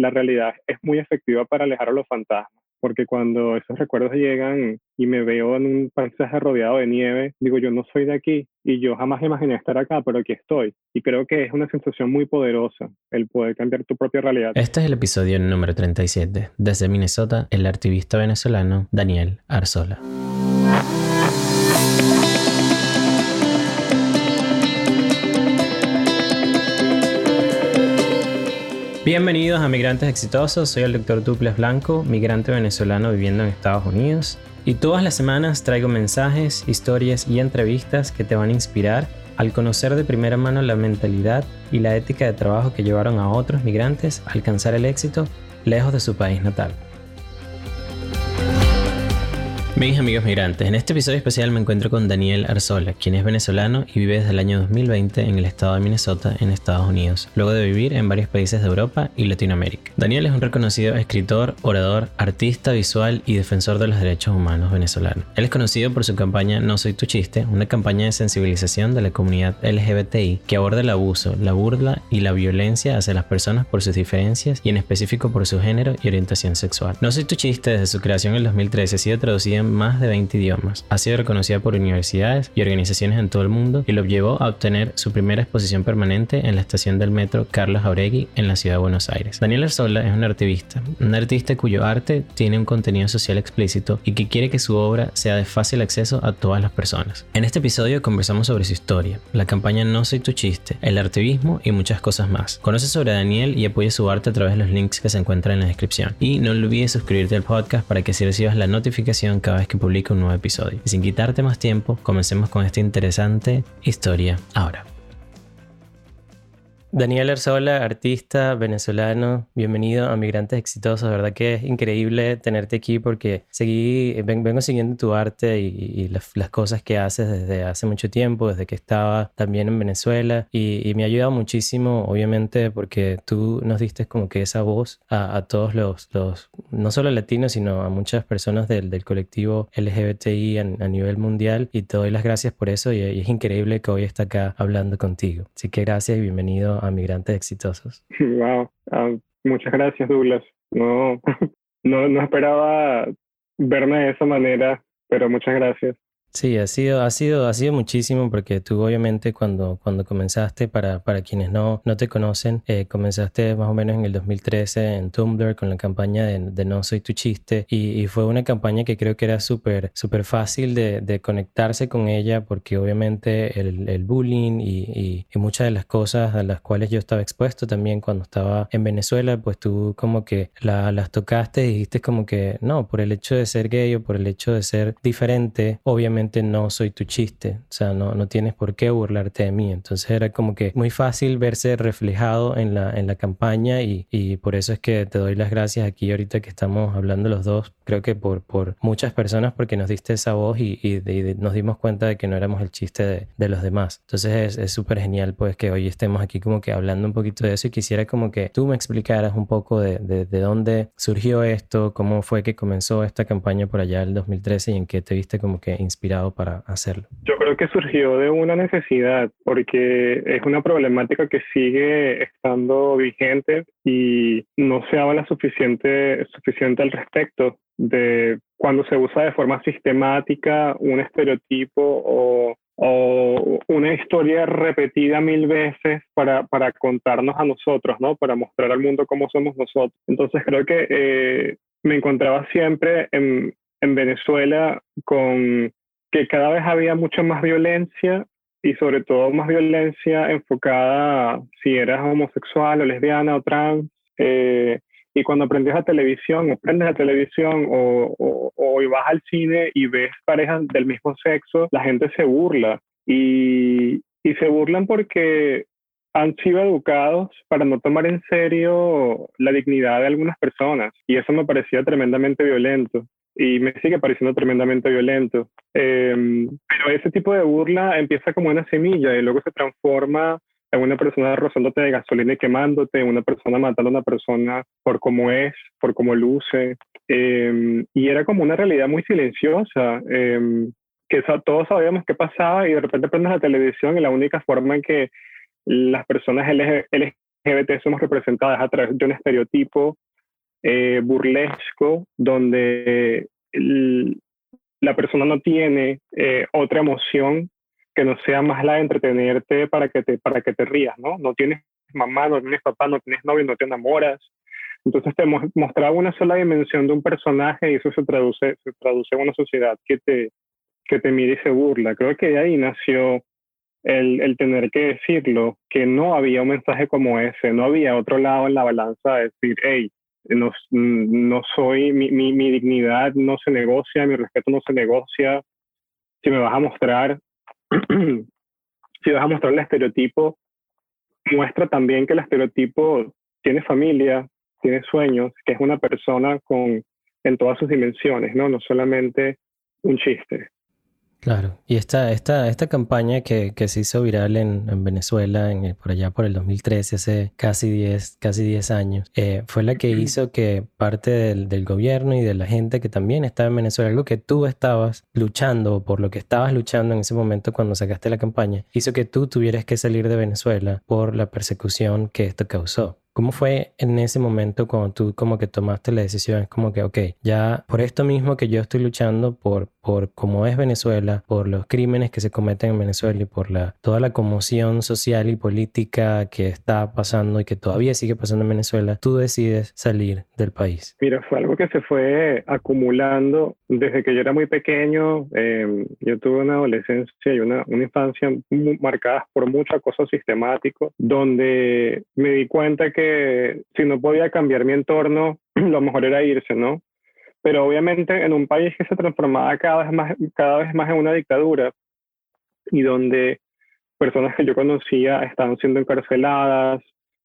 la realidad es muy efectiva para alejar a los fantasmas porque cuando esos recuerdos llegan y me veo en un paisaje rodeado de nieve, digo, yo no soy de aquí y yo jamás imaginé estar acá, pero aquí estoy. Y creo que es una sensación muy poderosa el poder cambiar tu propia realidad. Este es el episodio número 37. Desde Minnesota, el activista venezolano Daniel Arzola. Bienvenidos a Migrantes Exitosos, soy el doctor Duples Blanco, migrante venezolano viviendo en Estados Unidos. Y todas las semanas traigo mensajes, historias y entrevistas que te van a inspirar al conocer de primera mano la mentalidad y la ética de trabajo que llevaron a otros migrantes a alcanzar el éxito lejos de su país natal. Mis amigos migrantes, en este episodio especial me encuentro con Daniel Arzola, quien es venezolano y vive desde el año 2020 en el estado de Minnesota, en Estados Unidos, luego de vivir en varios países de Europa y Latinoamérica. Daniel es un reconocido escritor, orador, artista visual y defensor de los derechos humanos venezolanos. Él es conocido por su campaña No Soy Tu Chiste, una campaña de sensibilización de la comunidad LGBTI que aborda el abuso, la burla y la violencia hacia las personas por sus diferencias y en específico por su género y orientación sexual. No Soy Tu Chiste desde su creación en el 2013 ha sido traducida más de 20 idiomas. Ha sido reconocida por universidades y organizaciones en todo el mundo y lo llevó a obtener su primera exposición permanente en la estación del metro Carlos Jauregui en la ciudad de Buenos Aires. Daniel Arzola es un artista, un artista cuyo arte tiene un contenido social explícito y que quiere que su obra sea de fácil acceso a todas las personas. En este episodio conversamos sobre su historia, la campaña No Soy Tu Chiste, el artivismo y muchas cosas más. Conoce sobre Daniel y apoya su arte a través de los links que se encuentran en la descripción. Y no olvides suscribirte al podcast para que así recibas la notificación cada vez que publique un nuevo episodio. Y sin quitarte más tiempo, comencemos con esta interesante historia ahora. Daniel Arzola, artista venezolano, bienvenido a Migrantes Exitosos. De verdad que es increíble tenerte aquí porque seguí, vengo siguiendo tu arte y, las, cosas que haces desde hace mucho tiempo, desde que estaba también en Venezuela y, me ha ayudado muchísimo, obviamente, porque tú nos diste como que esa voz a, todos los, los, no solo latinos, sino a muchas personas del, del colectivo LGBTI a, nivel mundial y te doy las gracias por eso y, y es increíble que hoy esté acá hablando contigo. Así que gracias y bienvenido a migrantes exitosos. Wow, ah, muchas gracias Douglas. No, no, no esperaba verme de esa manera, pero muchas gracias. Sí, ha sido, ha sido, ha sido muchísimo porque tú obviamente cuando, cuando comenzaste, para, para quienes no, no te conocen, eh, comenzaste más o menos en el 2013 en Tumblr con la campaña de, No Soy Tu Chiste y, fue una campaña que creo que era súper súper fácil de, de, conectarse con ella porque obviamente el, el bullying y, y, muchas de las cosas a las cuales yo estaba expuesto también cuando estaba en Venezuela, pues tú como que la, las tocaste y dijiste como que no, por el hecho de ser gay o por el hecho de ser diferente, obviamente no soy tu chiste, o sea, no, no tienes por qué burlarte de mí. Entonces era como que muy fácil verse reflejado en la, en la campaña y, y por eso es que te doy las gracias aquí ahorita que estamos hablando los dos, creo que por, por muchas personas porque nos diste esa voz y, y, nos dimos cuenta de que no éramos el chiste de, de los demás. Entonces es súper genial pues que hoy estemos aquí como que hablando un poquito de eso y quisiera como que tú me explicaras un poco de, de, de dónde surgió esto, cómo fue que comenzó esta campaña por allá el 2013 y en qué te viste como que inspirado para hacerlo? Yo creo que surgió de una necesidad, porque es una problemática que sigue estando vigente y no se habla suficiente, suficiente al respecto de cuando se usa de forma sistemática un estereotipo o, o una historia repetida mil veces para, para, contarnos a nosotros, ¿no? Para mostrar al mundo cómo somos nosotros. Entonces creo que eh, me encontraba siempre en, en Venezuela con que cada vez había mucha más violencia y sobre todo más violencia enfocada si eras homosexual o lesbiana o trans. Eh, y cuando aprendes a televisión, o aprendes a televisión o, o, o, vas al cine y ves parejas del mismo sexo, la gente se burla. Y, y se burlan porque han sido educados para no tomar en serio la dignidad de algunas personas. Y eso me parecía tremendamente violento y me sigue pareciendo tremendamente violento. Em, pero ese tipo de burla empieza como una semilla y luego se transforma en una persona rozándote de gasolina y quemándote, en una persona matando a una persona por cómo es, por cómo luce. Em, y era como una realidad muy silenciosa, em, que todos sabíamos qué pasaba y de repente prendes la televisión y la única forma en que las personas LGBT somos representadas a través de un estereotipo eh, burlesco donde la persona no tiene eh, otra emoción que no sea más la de entretenerte para que te, para que te rías, ¿no? No tienes mamá, no tienes papá, no tienes novio, no te enamoras. Entonces te mostraba una sola dimensión de un personaje y eso se traduce, se traduce en una sociedad que te, que te mira y se burla. Creo que de ahí nació el, el, tener que decirlo, que no había un mensaje como ese, no había otro lado en la balanza de decir, hey, no, no soy, mi, mi, mi, dignidad no se negocia, mi respeto no se negocia. Si me vas a mostrar, si vas a mostrar el estereotipo, muestra también que el estereotipo tiene familia, tiene sueños, que es una persona con, en todas sus dimensiones, ¿no? No solamente un chiste. Claro, y esta, esta, esta campaña que, que se hizo viral en, en Venezuela en, por allá por el 2013, hace casi 10, casi 10 años, eh, fue la que hizo que parte del, del, gobierno y de la gente que también estaba en Venezuela, algo que tú estabas luchando, por lo que estabas luchando en ese momento cuando sacaste la campaña, hizo que tú tuvieras que salir de Venezuela por la persecución que esto causó. ¿Cómo fue en ese momento cuando tú como que tomaste la decisión? Es como que, ok, ya por esto mismo que yo estoy luchando, por, por cómo es Venezuela, por los crímenes que se cometen en Venezuela y por la, toda la conmoción social y política que está pasando y que todavía sigue pasando en Venezuela, tú decides salir del país. Mira, fue algo que se fue acumulando desde que yo era muy pequeño. Em, yo tuve una adolescencia y una, una infancia marcada por mucho acoso sistemático, donde me di cuenta que si no podía cambiar mi entorno, lo mejor era irse, ¿no? Pero obviamente en un país que se transformaba cada vez más, cada vez más en una dictadura y donde personas que yo conocía estaban siendo encarceladas,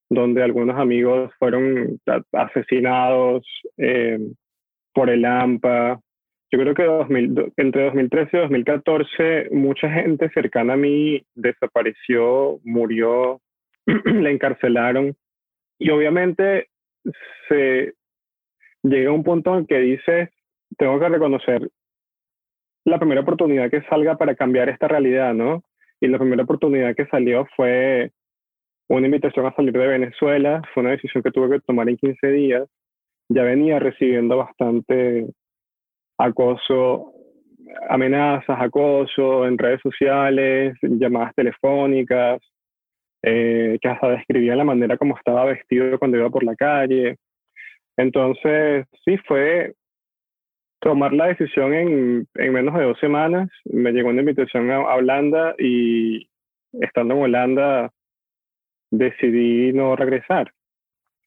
donde algunos amigos fueron asesinados eh, por el AMPA. Yo creo que entre 2013 y 2014 mucha gente cercana a mí desapareció, murió, la encarcelaron. Y obviamente llega a un punto en que dices, tengo que reconocer la primera oportunidad que salga para cambiar esta realidad, ¿no? Y la primera oportunidad que salió fue una invitación a salir de Venezuela, fue una decisión que tuve que tomar en 15 días. Ya venía recibiendo bastante acoso, amenazas, acoso en redes sociales, llamadas telefónicas, eh, que hasta describía la manera como estaba vestido cuando iba por la calle. Entonces, sí, fue tomar la decisión en, en menos de dos semanas. Me llegó una invitación a, Holanda y estando en Holanda decidí no regresar.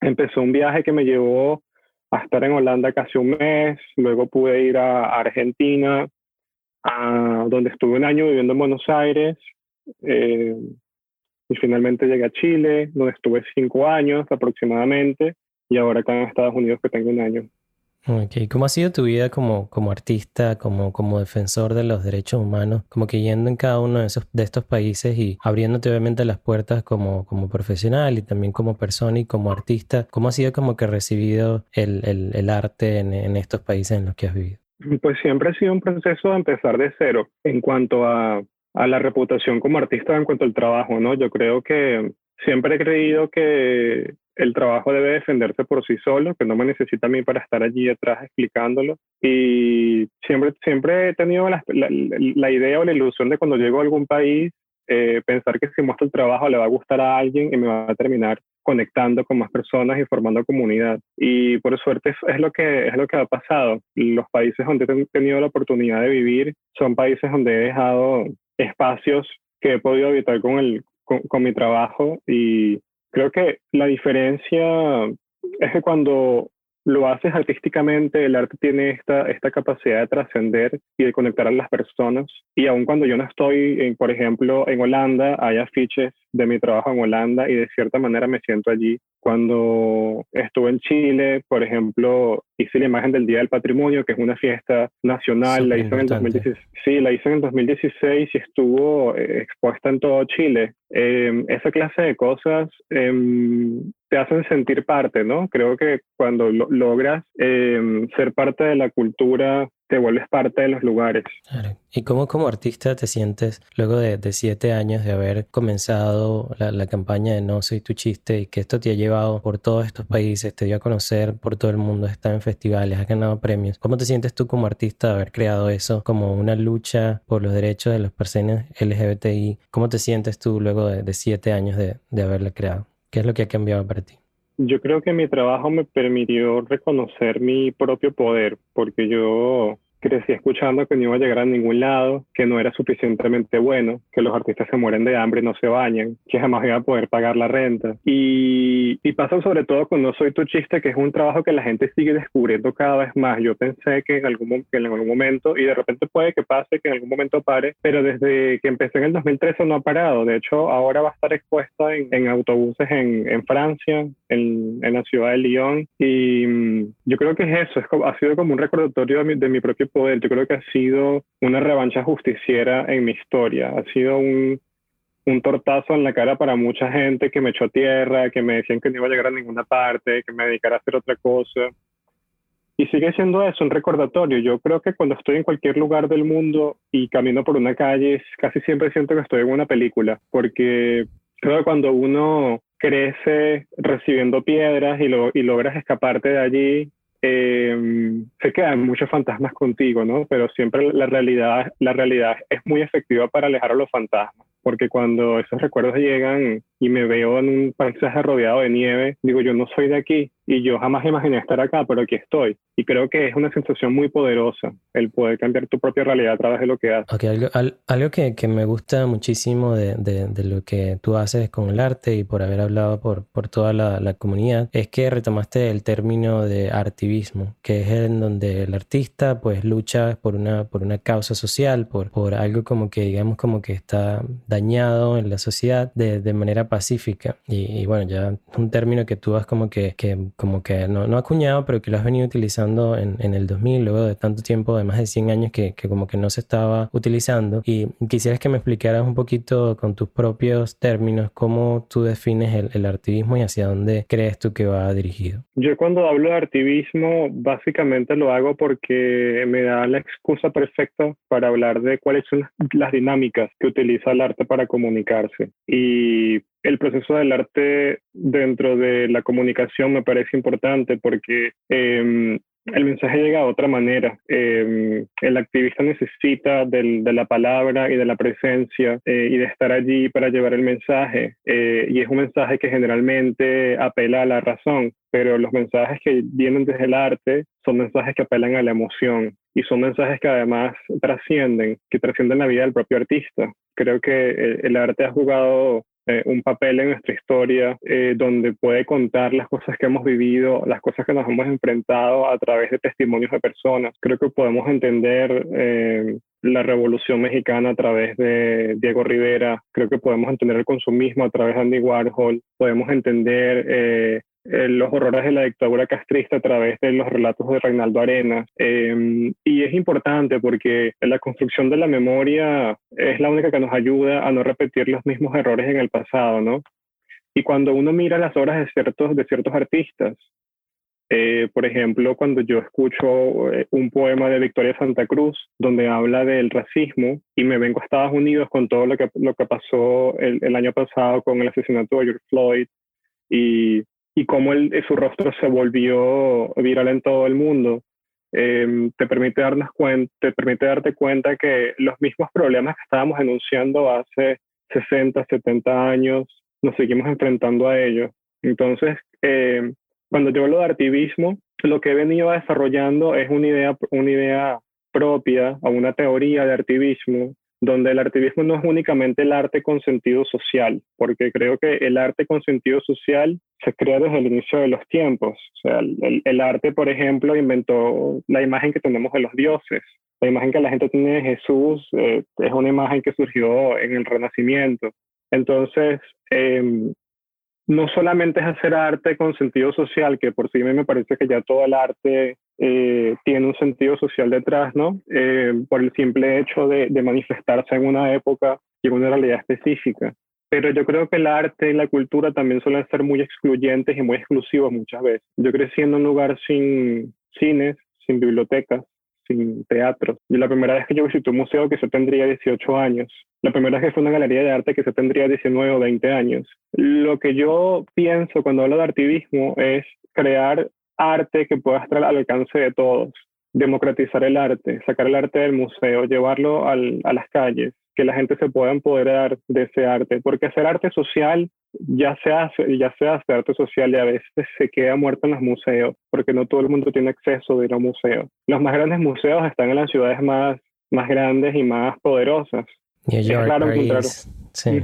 Empezó un viaje que me llevó a estar en Holanda casi un mes, luego pude ir a, Argentina, a, donde estuve un año viviendo en Buenos Aires. Eh, y finalmente llegué a Chile, donde estuve cinco años aproximadamente, y ahora acá en Estados Unidos que tengo un año. Okay. ¿Cómo ha sido tu vida como, como artista, como, como defensor de los derechos humanos, como que yendo en cada uno de, esos, de estos países y abriéndote obviamente las puertas como, como profesional y también como persona y como artista? ¿Cómo ha sido como que recibido el, el, el arte en, en estos países en los que has vivido? Pues siempre ha sido un proceso de empezar de cero en cuanto a a la reputación como artista en cuanto al trabajo, ¿no? Yo creo que siempre he creído que el trabajo debe defenderse por sí solo, que no me necesita a mí para estar allí detrás explicándolo. Y siempre, siempre he tenido la, la, idea o la ilusión de cuando llego a algún país, eh, pensar que si muestro el trabajo le va a gustar a alguien y me va a terminar conectando con más personas y formando comunidad. Y por suerte es lo que, es lo que ha pasado. Los países donde he tenido la oportunidad de vivir son países donde he dejado espacios que he podido habitar con, el, con, mi trabajo y creo que la diferencia es que cuando lo haces artísticamente, el arte tiene esta, esta capacidad de trascender y de conectar a las personas. Y aun cuando yo no estoy, en, por ejemplo, en Holanda, hay afiches de mi trabajo en Holanda y de cierta manera me siento allí. Cuando estuve en Chile, por ejemplo, hice la imagen del Día del Patrimonio, que es una fiesta nacional, la hice, en el 2016, sí, la hice en 2016 y estuvo eh, expuesta en todo Chile. Em, esa clase de cosas em, te hacen sentir parte, ¿no? Creo que cuando logras em, ser parte de la cultura te vuelves parte de los lugares. ¿Y cómo como artista te sientes luego de, siete años de haber comenzado la, campaña de No Soy Tu Chiste y que esto te ha llevado por todos estos países, te dio a conocer por todo el mundo, está en festivales, has ganado premios? ¿Cómo te sientes tú como artista de haber creado eso como una lucha por los derechos de las personas LGBTI? ¿Cómo te sientes tú luego de, siete años de, de haberla creado? ¿Qué es lo que ha cambiado para ti? Yo creo que mi trabajo me permitió reconocer mi propio poder, porque yo crecí escuchando que no iba a llegar a ningún lado, que no era suficientemente bueno, que los artistas se mueren de hambre y no se bañan, que jamás iba a poder pagar la renta. Y, y pasa sobre todo con No Soy Tu Chiste, que es un trabajo que la gente sigue descubriendo cada vez más. Yo pensé que en algún, que en algún momento, y de repente puede que pase, que en algún momento pare, pero desde que empecé en el 2013 no ha parado. De hecho, ahora va a estar expuesta en, en autobuses en, en Francia, en, en, la ciudad de Lyon. Y mm, yo creo que es eso, es, ha sido como un recordatorio de mi, de mi propio poder. Yo creo que ha sido una revancha justiciera en mi historia. Ha sido un, un tortazo en la cara para mucha gente que me echó tierra, que me decían que no iba a llegar a ninguna parte, que me dedicara a hacer otra cosa. Y sigue siendo eso, un recordatorio. Yo creo que cuando estoy en cualquier lugar del mundo y camino por una calle, casi siempre siento que estoy en una película, porque creo que cuando uno crece recibiendo piedras y, lo, y logras escaparte de allí, eh, se quedan muchos fantasmas contigo, ¿no? Pero siempre la realidad, la realidad es muy efectiva para alejar a los fantasmas, porque cuando esos recuerdos llegan y me veo en un paisaje rodeado de nieve, digo, yo no soy de aquí y yo jamás imaginé estar acá, pero aquí estoy. Y creo que es una sensación muy poderosa el poder cambiar tu propia realidad a través de lo que haces. Okay, algo, algo que, que, me gusta muchísimo de, de, de, lo que tú haces con el arte y por haber hablado por, por toda la, la, comunidad es que retomaste el término de artivismo, que es en donde el artista pues lucha por una, por una causa social, por, por algo como que digamos como que está dañado en la sociedad de, de manera pacífica. Y, bueno, ya un término que tú has como que, que como que no, no acuñado, pero que lo has venido utilizando en, en, el 2000, luego de tanto tiempo, de más de 100 años que, que como que no se estaba utilizando. Y quisieras que me explicaras un poquito con tus propios términos cómo tú defines el, el activismo y hacia dónde crees tú que va dirigido. Yo cuando hablo de activismo, básicamente lo hago porque me da la excusa perfecta para hablar de cuáles son las dinámicas que utiliza el arte para comunicarse. Y el proceso del arte dentro de la comunicación me parece importante porque eh, el mensaje llega de otra manera. Eh, el activista necesita de la palabra y de la presencia eh, y de estar allí para llevar el mensaje. Eh, y es un mensaje que generalmente apela a la razón, pero los mensajes que vienen desde el arte son mensajes que apelan a la emoción y son mensajes que además trascienden, que trascienden la vida del propio artista. Creo que el, el arte ha jugado eh, un papel en nuestra historia eh, donde puede contar las cosas que hemos vivido, las cosas que nos hemos enfrentado a través de testimonios de personas. Creo que podemos entender eh, la Revolución Mexicana a través de Diego Rivera, creo que podemos entender el consumismo a través de Andy Warhol, podemos entender eh, los horrores de la dictadura castrista a través de los relatos de Reinaldo Arenas. Em, y es importante porque la construcción de la memoria es la única que nos ayuda a no repetir los mismos errores en el pasado, ¿no? Y cuando uno mira las obras de ciertos, de ciertos artistas, eh, por ejemplo, cuando yo escucho eh, un poema de Victoria Santa Cruz donde habla del racismo y me vengo a Estados Unidos con todo lo que, lo que pasó el, el año pasado con el asesinato de George Floyd y y cómo su rostro se volvió viral en todo el mundo, eh, te, permite darnos cuenta, te permite darte cuenta que los mismos problemas que estábamos denunciando hace 60, 70 años, nos seguimos enfrentando a ellos. Entonces, eh, cuando yo hablo de activismo, lo que he venido desarrollando es una idea, una idea propia o una teoría de activismo donde el artivismo no es únicamente el arte con sentido social, porque creo que el arte con sentido social se crea desde el inicio de los tiempos. O sea, el, arte, por ejemplo, inventó la imagen que tenemos de los dioses. La imagen que la gente tiene de Jesús eh, es una imagen que surgió en el Renacimiento. Entonces, eh, no solamente es hacer arte con sentido social, que por sí me parece que ya todo el arte eh, tiene un sentido social detrás, ¿no? Eh, por el simple hecho de, de, manifestarse en una época y en una realidad específica. Pero yo creo que el arte y la cultura también suelen ser muy excluyentes y muy exclusivos muchas veces. Yo crecí en un lugar sin cines, sin bibliotecas, sin teatro. Y la primera vez que yo visité un museo que se tendría 18 años. La primera vez que fue una galería de arte que se tendría 19 o 20 años. Lo que yo pienso cuando hablo de activismo es crear arte que pueda estar al alcance de todos, democratizar el arte, sacar el arte del museo, llevarlo a las calles, que la gente se pueda empoderar de ese arte, porque hacer arte social ya se hace, ya se hace arte social y a veces se queda muerto en los museos, porque no todo el mundo tiene acceso de ir a un museo. Los más grandes museos están en las ciudades más, más grandes y más poderosas. claro, Sí.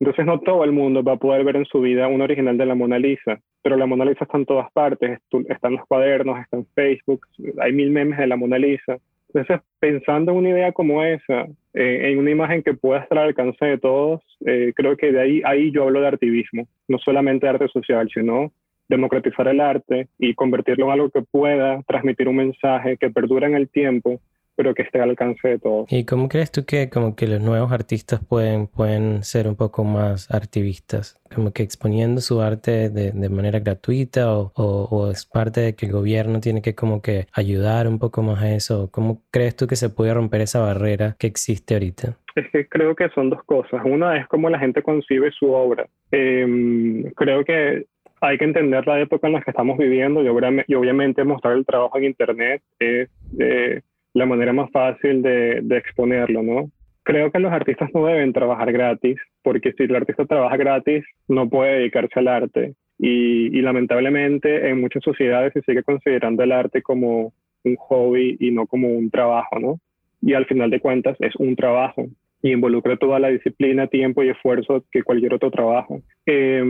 Entonces no todo el mundo va a poder ver en su vida un original de la Mona Lisa, pero la Mona Lisa está en todas partes, están los cuadernos, está en Facebook, hay mil memes de la Mona Lisa. Entonces, pensando en una idea como esa, eh, en una imagen que pueda estar al alcance de todos, eh, creo que de ahí, ahí yo hablo de activismo, no solamente de arte social, sino democratizar el arte y convertirlo en algo que pueda transmitir un mensaje que perdura en el tiempo pero que esté al alcance de todos. ¿Y cómo crees tú que como que los nuevos artistas pueden, pueden ser un poco más activistas? Como que exponiendo su arte de, de manera gratuita o, o, es parte de que el gobierno tiene que como que ayudar un poco más a eso? ¿Cómo crees tú que se puede romper esa barrera que existe ahorita? Es que creo que son dos cosas. Una es cómo la gente concibe su obra. Em, creo que hay que entender la época en la que estamos viviendo y, obviamente mostrar el trabajo en Internet es... Eh, la manera más fácil de, de exponerlo, ¿no? Creo que los artistas no deben trabajar gratis, porque si el artista trabaja gratis, no puede dedicarse al arte. Y, y, lamentablemente en muchas sociedades se sigue considerando el arte como un hobby y no como un trabajo, ¿no? Y al final de cuentas es un trabajo y involucra toda la disciplina, tiempo y esfuerzo que cualquier otro trabajo. Eh,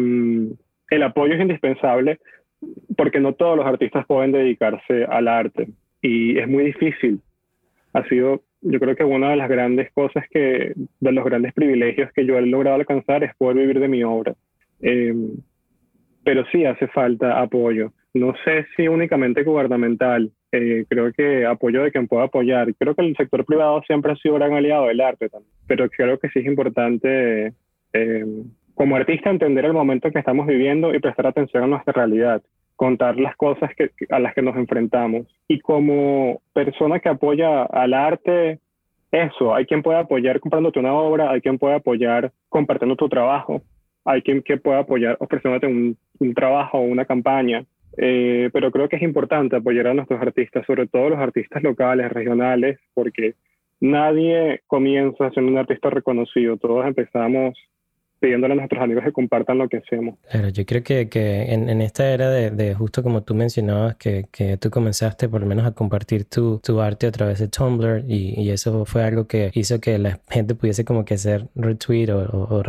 el apoyo es indispensable porque no todos los artistas pueden dedicarse al arte y es muy difícil ha sido, yo creo que una de las grandes cosas que, de los grandes privilegios que yo he logrado alcanzar es poder vivir de mi obra. Em, pero sí hace falta apoyo. No sé si únicamente gubernamental, eh, creo que apoyo de quien pueda apoyar. Creo que el sector privado siempre ha sido gran aliado del arte también, pero creo que sí es importante em, como artista entender el momento que estamos viviendo y prestar atención a nuestra realidad contar las cosas que, a las que nos enfrentamos. Y como persona que apoya al arte, eso, hay quien puede apoyar comprándote una obra, hay quien puede apoyar compartiendo tu trabajo, hay quien que puede apoyar ofreciéndote un, un trabajo o una campaña. Eh, pero creo que es importante apoyar a nuestros artistas, sobre todo los artistas locales, regionales, porque nadie comienza siendo un artista reconocido, todos empezamos pidiéndole a nuestros amigos que compartan lo que hacemos. Claro, yo creo que, que en, en, esta era de, de, justo como tú mencionabas, que, que, tú comenzaste por lo menos a compartir tu, tu arte a través de Tumblr y, y, eso fue algo que hizo que la gente pudiese como que hacer retweet o, o,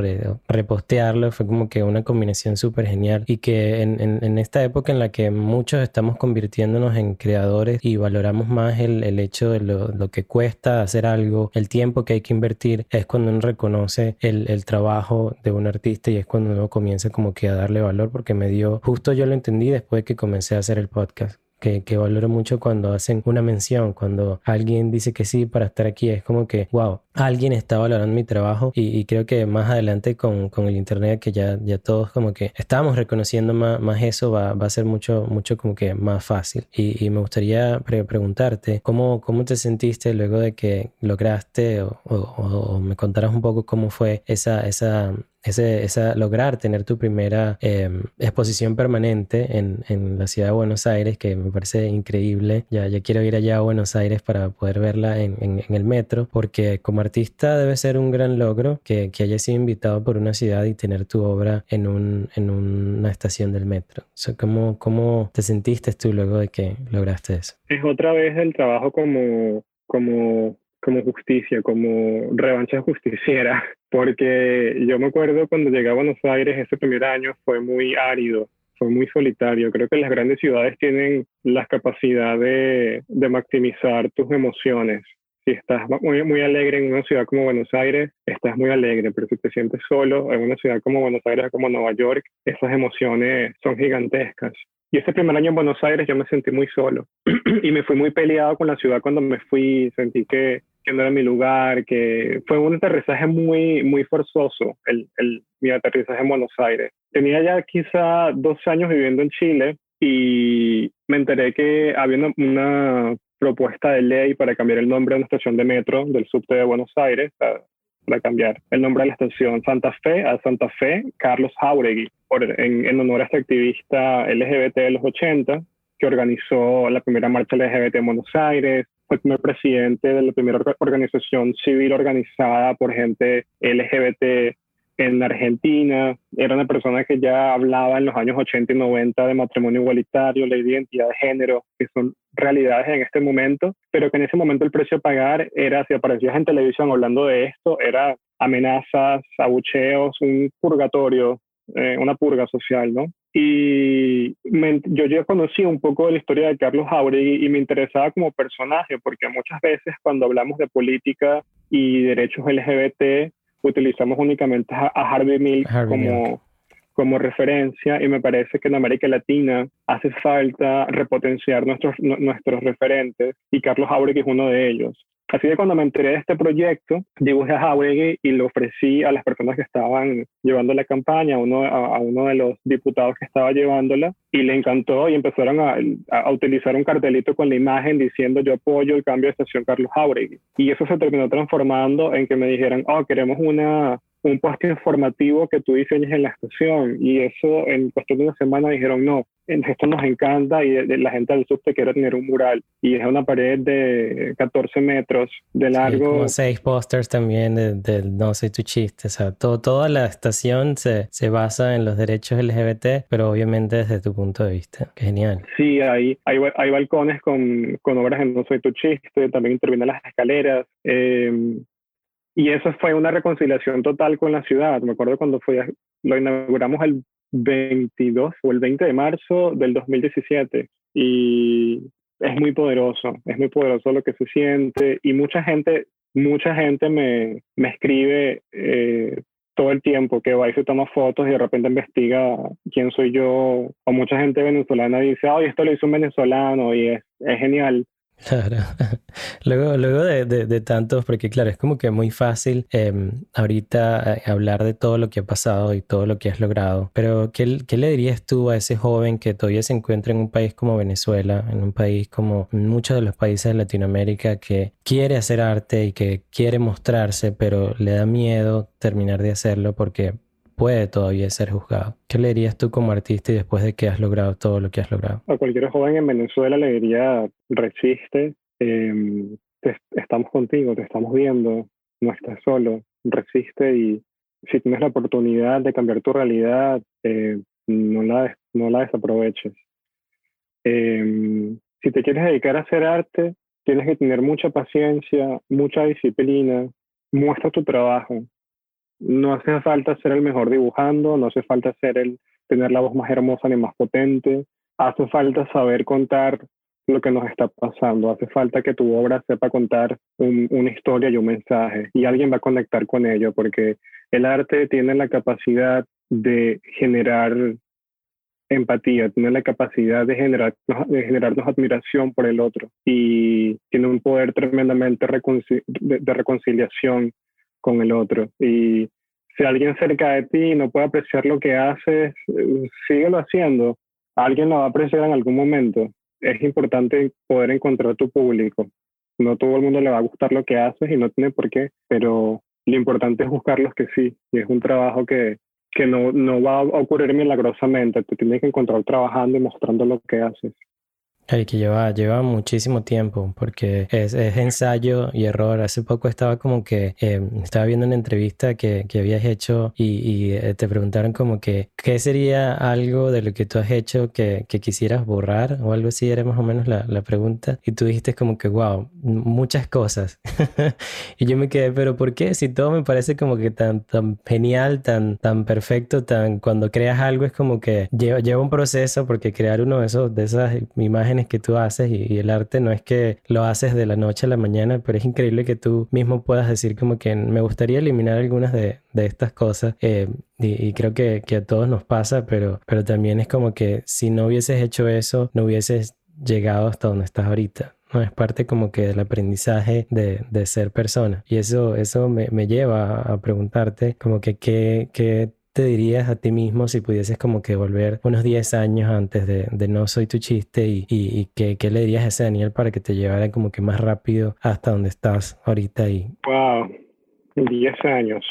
repostearlo, fue como que una combinación súper genial y que en, en, en, esta época en la que muchos estamos convirtiéndonos en creadores y valoramos más el, el hecho de lo, lo, que cuesta hacer algo, el tiempo que hay que invertir, es cuando uno reconoce el, el trabajo de un artista y es cuando uno comienza como que a darle valor porque me dio, justo yo lo entendí después que comencé a hacer el podcast que, valoro mucho cuando hacen una mención, cuando alguien dice que sí para estar aquí, es como que, wow, alguien está valorando mi trabajo y, creo que más adelante con, con, el Internet, que ya, ya todos como que estamos reconociendo más, más eso, va, va, a ser mucho, mucho como que más fácil. Y, me gustaría preguntarte, ¿cómo, ¿cómo te sentiste luego de que lograste o, o, me contaras un poco cómo fue esa, esa ese, esa, lograr tener tu primera em, exposición permanente en, en, la ciudad de Buenos Aires, que me parece increíble. Ya, ya quiero ir allá a Buenos Aires para poder verla en, en, en el metro, porque como artista debe ser un gran logro que, que hayas sido invitado por una ciudad y tener tu obra en, un, en una estación del metro. O ¿cómo, ¿Cómo te sentiste tú luego de que lograste eso? Es otra vez el trabajo como, como como justicia, como revancha justiciera, porque yo me acuerdo cuando llegué a Buenos Aires ese primer año fue muy árido, fue muy solitario. Creo que las grandes ciudades tienen la capacidad de, de maximizar tus emociones. Si estás muy, muy alegre en una ciudad como Buenos Aires, estás muy alegre, pero si te sientes solo en una ciudad como Buenos Aires, como Nueva York, esas emociones son gigantescas. Y ese primer año en Buenos Aires yo me sentí muy solo y me fui muy peleado con la ciudad cuando me fui, sentí que que no era mi lugar, que fue un aterrizaje muy, muy forzoso, el, el, mi aterrizaje en Buenos Aires. Tenía ya quizá dos años viviendo en Chile y me enteré que había una, propuesta de ley para cambiar el nombre de una estación de metro del subte de Buenos Aires, para, cambiar el nombre de la estación Santa Fe a Santa Fe Carlos Jauregui, en, en honor a este activista LGBT de los 80, que organizó la primera marcha LGBT en Buenos Aires, fue primer presidente de la primera organización civil organizada por gente LGBT en Argentina. Era una persona que ya hablaba en los años 80 y 90 de matrimonio igualitario, la identidad de género, que son realidades en este momento, pero que en ese momento el precio a pagar era, si aparecías en televisión hablando de esto, era amenazas, abucheos, un purgatorio, eh, una purga social, ¿no? Y yo ya conocí un poco de la historia de Carlos Jauregui y me interesaba como personaje, porque muchas veces cuando hablamos de política y derechos LGBT, utilizamos únicamente a, Harvey Milk como, como referencia y me parece que en América Latina hace falta repotenciar nuestros, nuestros referentes y Carlos Jauregui es uno de ellos. Así que cuando me enteré de este proyecto, dibujé a Jauregui y lo ofrecí a las personas que estaban llevando la campaña, a uno, a, uno de los diputados que estaba llevándola, y le encantó y empezaron a, a, utilizar un cartelito con la imagen diciendo yo apoyo el cambio de estación Carlos Jauregui. Y eso se terminó transformando en que me dijeran, oh, queremos una, un puesto informativo que tú diseñes en la estación. Y eso en cuestión de una semana dijeron, no, esto nos encanta y la gente del subte quiere tener un mural y es una pared de 14 metros de largo. como seis pósters también del No Soy Tu Chiste. O sea, todo, toda la estación se, se, basa en los derechos LGBT, pero obviamente desde tu punto de vista. genial. Sí, hay, hay, hay balcones con, con, obras en No Soy Tu Chiste, también intervienen las escaleras. Em, y eso fue una reconciliación total con la ciudad. Me acuerdo cuando fue, lo inauguramos el 22 o el 20 de marzo del 2017 y es muy poderoso, es muy poderoso lo que se siente y mucha gente, mucha gente me, me escribe eh, todo el tiempo que va y se toma fotos y de repente investiga quién soy yo o mucha gente venezolana dice, ay, esto lo hizo un venezolano y es, es genial Claro. Luego, luego de, de, tantos, porque claro, es como que muy fácil em, ahorita eh, hablar de todo lo que ha pasado y todo lo que has logrado, pero ¿qué, ¿qué, le dirías tú a ese joven que todavía se encuentra en un país como Venezuela, en un país como muchos de los países de Latinoamérica, que quiere hacer arte y que quiere mostrarse, pero le da miedo terminar de hacerlo porque puede todavía ser juzgado. ¿Qué le dirías tú como artista y después de que has logrado todo lo que has logrado? A cualquier joven en Venezuela le diría, resiste, em, estamos contigo, te estamos viendo, no estás solo, resiste y si tienes la oportunidad de cambiar tu realidad, eh, no, la, no la desaproveches. Em, si te quieres dedicar a hacer arte, tienes que tener mucha paciencia, mucha disciplina, muestra tu trabajo, no hace falta ser el mejor dibujando, no hace falta ser el tener la voz más hermosa ni más potente, hace falta saber contar lo que nos está pasando, hace falta que tu obra sepa contar una historia y un mensaje y alguien va a conectar con ello porque el arte tiene la capacidad de generar empatía, tiene la capacidad de, generar, de generarnos admiración por el otro y tiene un poder tremendamente de reconciliación con el otro. Y si alguien cerca de ti no puede apreciar lo que haces, síguelo haciendo. Alguien lo va a apreciar en algún momento. Es importante poder encontrar tu público. No todo el mundo le va a gustar lo que haces y no tiene por qué, pero lo importante es buscar los que sí. Y es un trabajo que, que no, no va a ocurrir milagrosamente. Tú tienes que encontrar trabajando y mostrando lo que haces. El que lleva, lleva muchísimo tiempo porque es, es, ensayo y error. Hace poco estaba como que eh, estaba viendo una entrevista que, que habías hecho y, y, eh, te preguntaron como que qué sería algo de lo que tú has hecho que, que quisieras borrar o algo así, era más o menos la, la pregunta. Y tú dijiste como que, wow, muchas cosas. y yo me quedé, pero ¿por qué? Si todo me parece como que tan, tan genial, tan, tan perfecto, tan cuando creas algo es como que lleva, lleva un proceso porque crear uno de esos, de esas imágenes que tú haces y, el arte no es que lo haces de la noche a la mañana, pero es increíble que tú mismo puedas decir como que me gustaría eliminar algunas de, de estas cosas eh, y, creo que, que, a todos nos pasa, pero, pero también es como que si no hubieses hecho eso, no hubieses llegado hasta donde estás ahorita. No, es parte como que del aprendizaje de, de ser persona. Y eso, eso me, me lleva a preguntarte como que qué, qué te dirías a ti mismo si pudieses como que volver unos 10 años antes de, No Soy Tu Chiste y, y, qué, le dirías a ese Daniel para que te llevara como que más rápido hasta donde estás ahorita? Y... Wow, 10 años.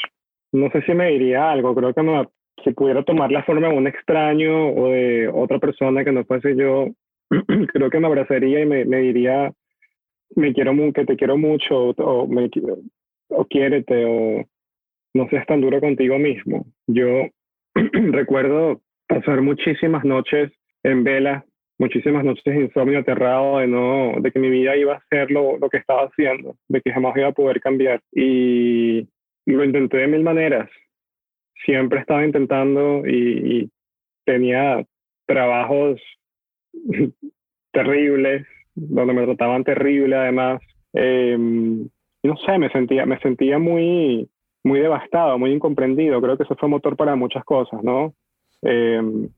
No sé si me diría algo, creo que me, si pudiera tomar la forma de un extraño o de otra persona que no fuese yo, creo que me abrazaría y me, diría, me quiero que te quiero mucho o, me, o quiérete o no seas tan duro contigo mismo. Yo recuerdo pasar muchísimas noches en vela, muchísimas noches de insomnio, aterrado de, no, de que mi vida iba a ser lo, lo que estaba haciendo, de que jamás iba a poder cambiar. Y lo intenté de mil maneras. Siempre estaba intentando y, tenía trabajos terribles, donde me trataban terrible además. Eh, no sé, me sentía, me sentía muy, muy devastado, muy incomprendido. Creo que eso fue motor para muchas cosas, ¿no? Em,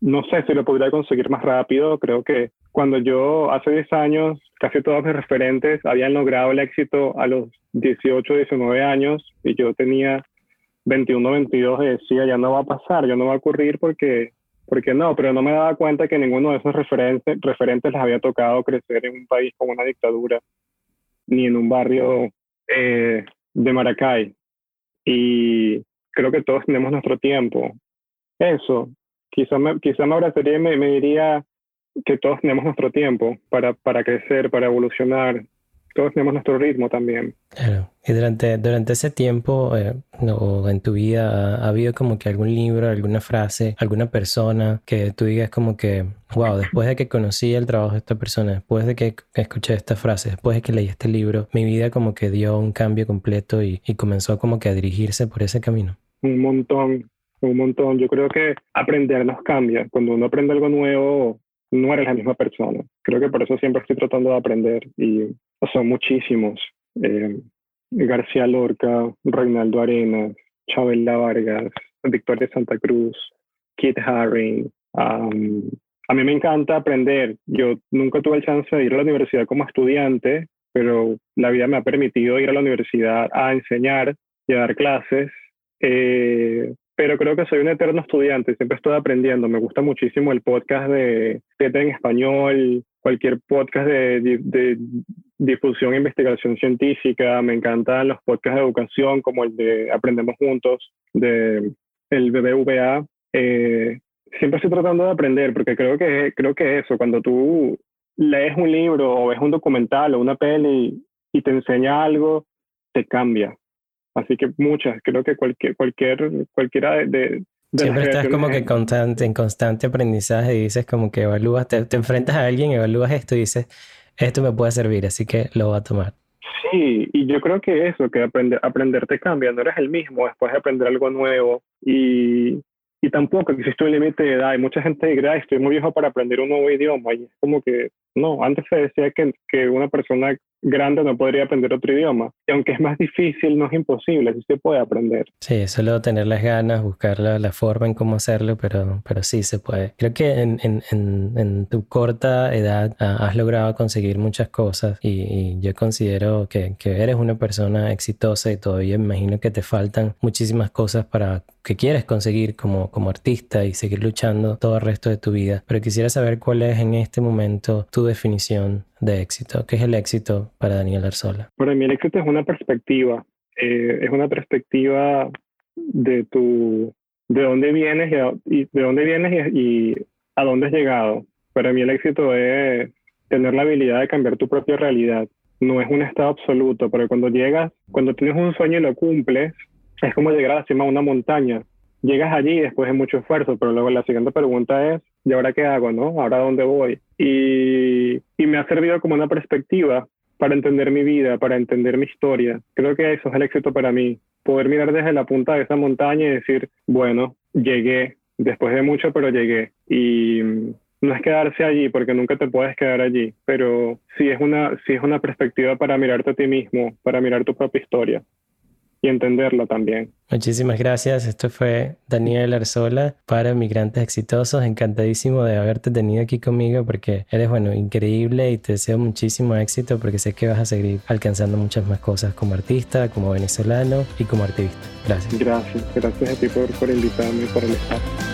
no sé si lo podría conseguir más rápido. Creo que cuando yo hace 10 años, casi todos mis referentes habían logrado el éxito a los 18, 19 años y yo tenía 21, 22 y decía, ya no va a pasar, ya no va a ocurrir porque, porque no, pero no me daba cuenta que ninguno de esos referentes, referentes les había tocado crecer en un país con una dictadura, ni en un barrio eh, de Maracay y creo que todos tenemos nuestro tiempo. Eso, quizá me, quizá me abrazaría y me, diría que todos tenemos nuestro tiempo para, para crecer, para evolucionar. Todos tenemos nuestro ritmo también. Claro. Y durante, durante ese tiempo eh, o en tu vida ha, habido como que algún libro, alguna frase, alguna persona que tú digas como que, wow, después de que conocí el trabajo de esta persona, después de que escuché esta frase, después de que leí este libro, mi vida como que dio un cambio completo y, y comenzó como que a dirigirse por ese camino. Un montón, un montón. Yo creo que aprender nos cambia. Cuando uno aprende algo nuevo, no eres la misma persona. Creo que por eso siempre estoy tratando de aprender y son muchísimos. Eh, García Lorca, Reinaldo Arenas, Chabela Vargas, Victoria Santa Cruz, Kit Haring. a mí me encanta aprender. Yo nunca tuve el chance de ir a la universidad como estudiante, pero la vida me ha permitido ir a la universidad a enseñar y a dar clases. Eh, pero creo que soy un eterno estudiante, siempre estoy aprendiendo. Me gusta muchísimo el podcast de Teta en español, cualquier podcast de, de, difusión e investigación científica. Me encantan los podcasts de educación como el de Aprendemos Juntos, de el BBVA. Eh, siempre estoy tratando de aprender porque creo que, creo que eso, cuando tú lees un libro o ves un documental o una peli y te enseña algo, te cambia Así que muchas, creo que cualquier, cualquier, cualquiera de, de Siempre estás como que constante, en constante aprendizaje y dices como que evalúas, te, te, enfrentas a alguien, evalúas esto y dices, esto me puede servir, así que lo voy a tomar. Sí, y yo creo que eso, que aprender, aprender te cambia, no eres el mismo después de aprender algo nuevo y, y tampoco existe un límite de edad. Hay mucha gente que dice, estoy muy viejo para aprender un nuevo idioma y es como que, no, antes se decía que, que una persona grande no podría aprender otro idioma. Y aunque es más difícil, no es imposible, sí se puede aprender. Sí, solo tener las ganas, buscar la, la forma en cómo hacerlo, pero, pero sí se puede. Creo que en, en, tu corta edad has logrado conseguir muchas cosas y, yo considero que, que, eres una persona exitosa y todavía imagino que te faltan muchísimas cosas para que quieres conseguir como, como artista y seguir luchando todo el resto de tu vida. Pero quisiera saber cuál es en este momento tu definición de éxito? ¿Qué es el éxito para Daniel Arzola? Para mí el éxito es una perspectiva, eh, es una perspectiva de tu, de dónde vienes y, de dónde vienes y, a dónde has llegado. Para mí el éxito es tener la habilidad de cambiar tu propia realidad. No es un estado absoluto, pero cuando llegas, cuando tienes un sueño y lo cumples, es como llegar a la cima de una montaña. Llegas allí después de mucho esfuerzo, pero luego la siguiente pregunta es, ¿y ahora qué hago, no? ¿Ahora dónde voy? Y, y me ha servido como una perspectiva para entender mi vida, para entender mi historia. Creo que eso es el éxito para mí, poder mirar desde la punta de esa montaña y decir, bueno, llegué, después de mucho, pero llegué. Y no es quedarse allí, porque nunca te puedes quedar allí, pero sí es una, sí es una perspectiva para mirarte a ti mismo, para mirar tu propia historia. Y entenderlo también. Muchísimas gracias. Esto fue Daniel Arzola para Migrantes Exitosos. Encantadísimo de haberte tenido aquí conmigo porque eres, bueno, increíble y te deseo muchísimo éxito porque sé que vas a seguir alcanzando muchas más cosas como artista, como venezolano y como activista. Gracias. Gracias, gracias a ti por, por invitarme y por el espacio.